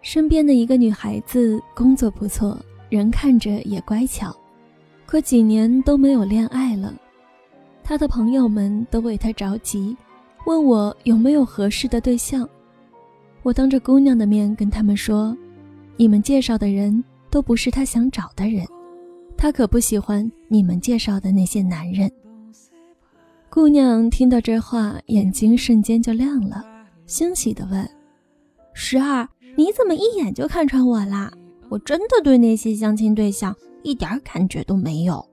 身边的一个女孩子工作不错，人看着也乖巧，可几年都没有恋爱了。她的朋友们都为她着急，问我有没有合适的对象。我当着姑娘的面跟他们说：“你们介绍的人都不是她想找的人，她可不喜欢你们介绍的那些男人。”姑娘听到这话，眼睛瞬间就亮了，欣喜地问：“十二，你怎么一眼就看穿我啦？我真的对那些相亲对象一点感觉都没有。”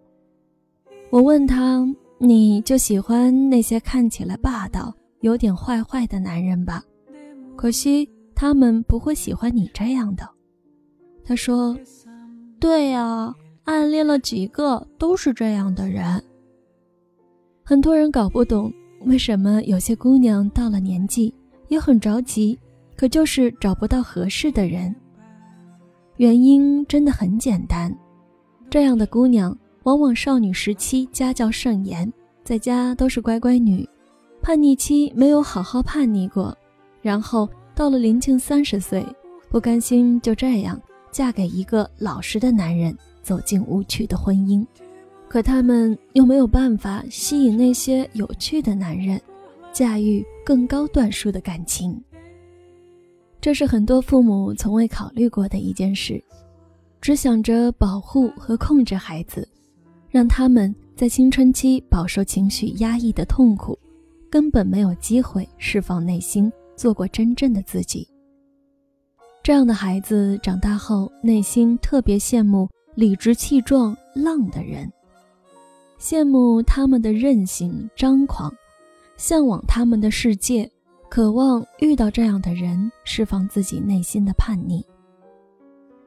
我问他：“你就喜欢那些看起来霸道、有点坏坏的男人吧？可惜他们不会喜欢你这样的。”他说：“对呀，暗恋了几个都是这样的人。”很多人搞不懂为什么有些姑娘到了年纪也很着急，可就是找不到合适的人。原因真的很简单，这样的姑娘往往少女时期家教甚严，在家都是乖乖女，叛逆期没有好好叛逆过，然后到了临近三十岁，不甘心就这样嫁给一个老实的男人，走进无趣的婚姻。可他们又没有办法吸引那些有趣的男人，驾驭更高段数的感情。这是很多父母从未考虑过的一件事，只想着保护和控制孩子，让他们在青春期饱受情绪压抑的痛苦，根本没有机会释放内心，做过真正的自己。这样的孩子长大后，内心特别羡慕理直气壮、浪的人。羡慕他们的任性张狂，向往他们的世界，渴望遇到这样的人，释放自己内心的叛逆。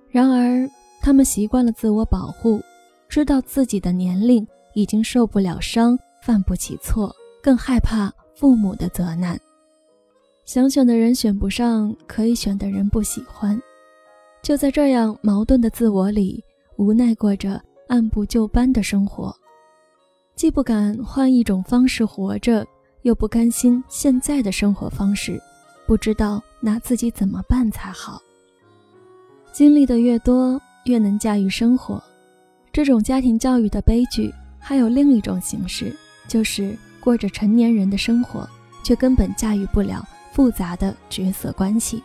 然而，他们习惯了自我保护，知道自己的年龄已经受不了伤，犯不起错，更害怕父母的责难。想选的人选不上，可以选的人不喜欢，就在这样矛盾的自我里，无奈过着按部就班的生活。既不敢换一种方式活着，又不甘心现在的生活方式，不知道拿自己怎么办才好。经历的越多，越能驾驭生活。这种家庭教育的悲剧，还有另一种形式，就是过着成年人的生活，却根本驾驭不了复杂的角色关系。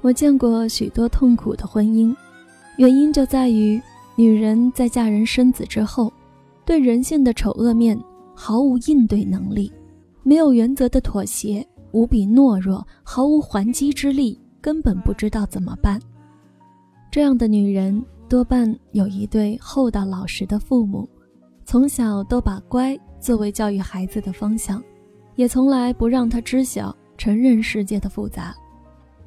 我见过许多痛苦的婚姻，原因就在于女人在嫁人生子之后。对人性的丑恶面毫无应对能力，没有原则的妥协，无比懦弱，毫无还击之力，根本不知道怎么办。这样的女人多半有一对厚道老实的父母，从小都把乖作为教育孩子的方向，也从来不让他知晓成人世界的复杂，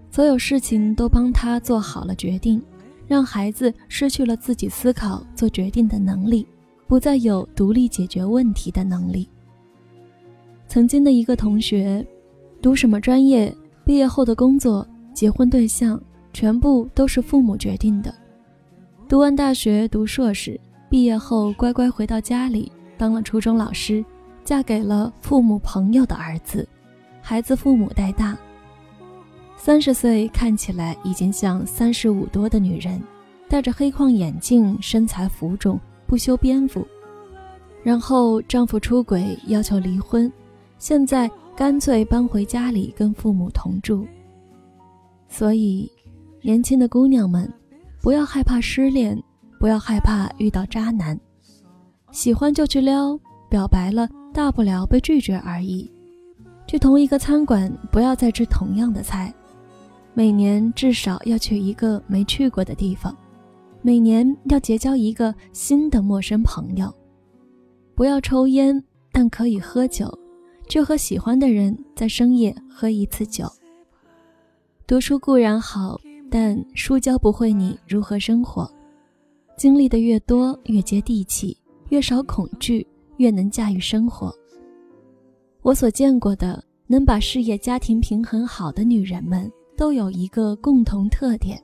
所有事情都帮他做好了决定，让孩子失去了自己思考做决定的能力。不再有独立解决问题的能力。曾经的一个同学，读什么专业，毕业后的工作、结婚对象，全部都是父母决定的。读完大学，读硕士，毕业后乖乖回到家里当了初中老师，嫁给了父母朋友的儿子，孩子父母带大。三十岁看起来已经像三十五多的女人，戴着黑框眼镜，身材浮肿。不修边幅，然后丈夫出轨要求离婚，现在干脆搬回家里跟父母同住。所以，年轻的姑娘们，不要害怕失恋，不要害怕遇到渣男，喜欢就去撩，表白了大不了被拒绝而已。去同一个餐馆，不要再吃同样的菜，每年至少要去一个没去过的地方。每年要结交一个新的陌生朋友，不要抽烟，但可以喝酒，就和喜欢的人在深夜喝一次酒。读书固然好，但书教不会你如何生活。经历的越多，越接地气，越少恐惧，越能驾驭生活。我所见过的能把事业家庭平衡好的女人们，都有一个共同特点。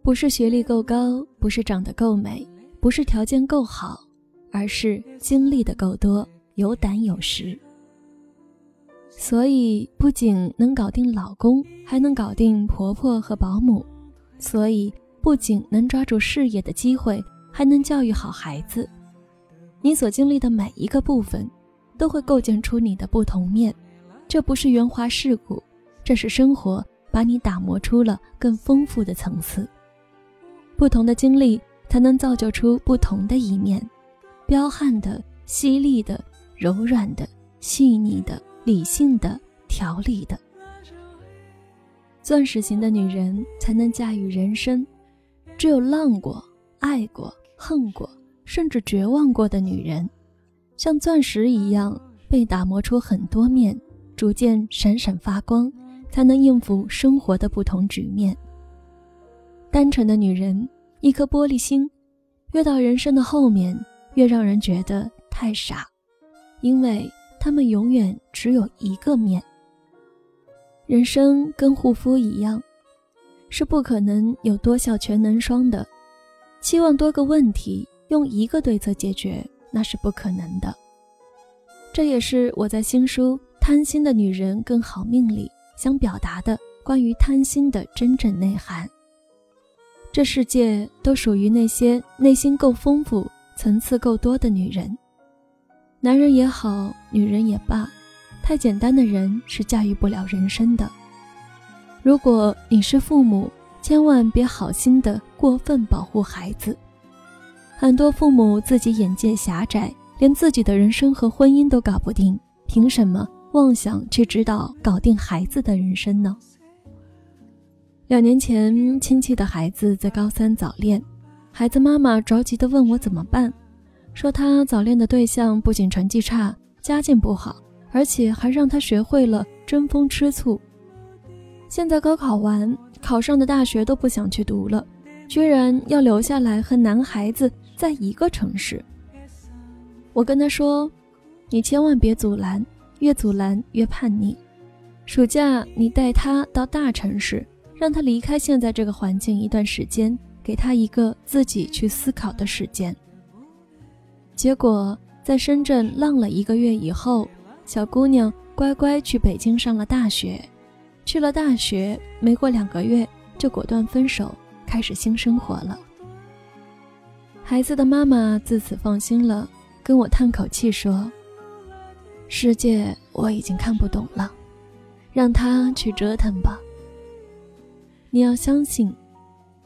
不是学历够高，不是长得够美，不是条件够好，而是经历的够多，有胆有识。所以不仅能搞定老公，还能搞定婆婆和保姆；所以不仅能抓住事业的机会，还能教育好孩子。你所经历的每一个部分，都会构建出你的不同面。这不是圆滑世故，这是生活把你打磨出了更丰富的层次。不同的经历，才能造就出不同的一面：彪悍的、犀利的、柔软的、细腻的。理性的、条理的，钻石型的女人才能驾驭人生。只有浪过、爱过、恨过，甚至绝望过的女人，像钻石一样被打磨出很多面，逐渐闪闪发光，才能应付生活的不同局面。单纯的女人，一颗玻璃心，越到人生的后面，越让人觉得太傻，因为。他们永远只有一个面。人生跟护肤一样，是不可能有多效全能霜的。期望多个问题用一个对策解决，那是不可能的。这也是我在新书《贪心的女人更好命》里想表达的关于贪心的真正内涵。这世界都属于那些内心够丰富、层次够多的女人。男人也好，女人也罢，太简单的人是驾驭不了人生的。如果你是父母，千万别好心的过分保护孩子。很多父母自己眼界狭窄，连自己的人生和婚姻都搞不定，凭什么妄想去指导搞定孩子的人生呢？两年前，亲戚的孩子在高三早恋，孩子妈妈着急的问我怎么办。说他早恋的对象不仅成绩差、家境不好，而且还让他学会了争风吃醋。现在高考完，考上的大学都不想去读了，居然要留下来和男孩子在一个城市。我跟他说：“你千万别阻拦，越阻拦越叛逆。暑假你带他到大城市，让他离开现在这个环境一段时间，给他一个自己去思考的时间。”结果在深圳浪了一个月以后，小姑娘乖乖去北京上了大学。去了大学没过两个月，就果断分手，开始新生活了。孩子的妈妈自此放心了，跟我叹口气说：“世界我已经看不懂了，让他去折腾吧。”你要相信，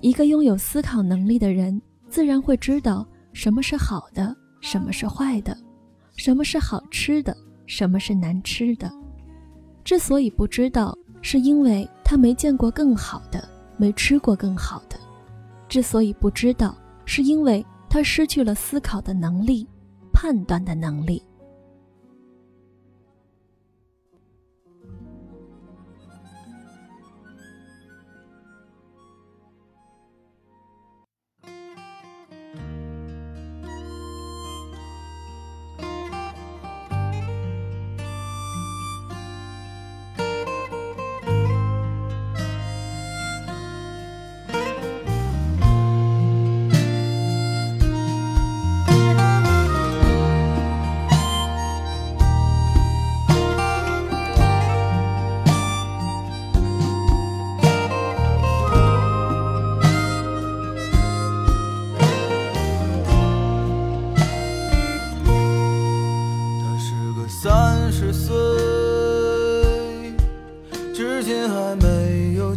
一个拥有思考能力的人，自然会知道什么是好的。什么是坏的？什么是好吃的？什么是难吃的？之所以不知道，是因为他没见过更好的，没吃过更好的。之所以不知道，是因为他失去了思考的能力，判断的能力。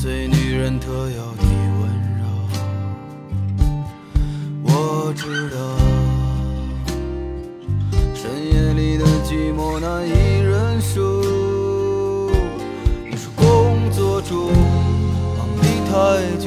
最女人特有的温柔。我知道，深夜里的寂寞难以忍受。你说工作中忙得太久，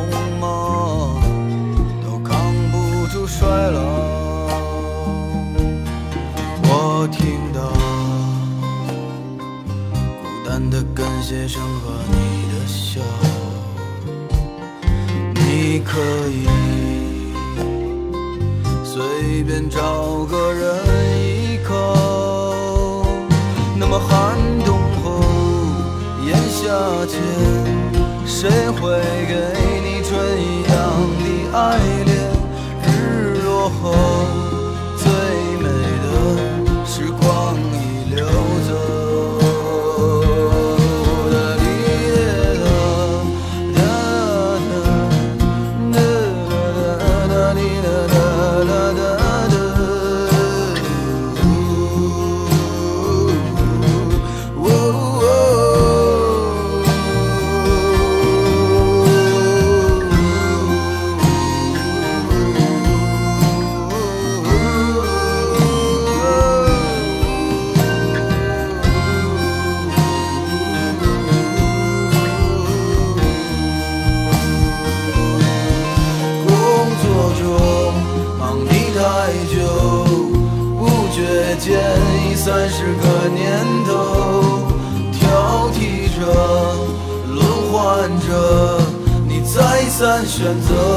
街上和你的笑，你可以随便找个人依靠。那么寒冬后，炎夏间，谁会给你春一样的爱恋？日落后，选择。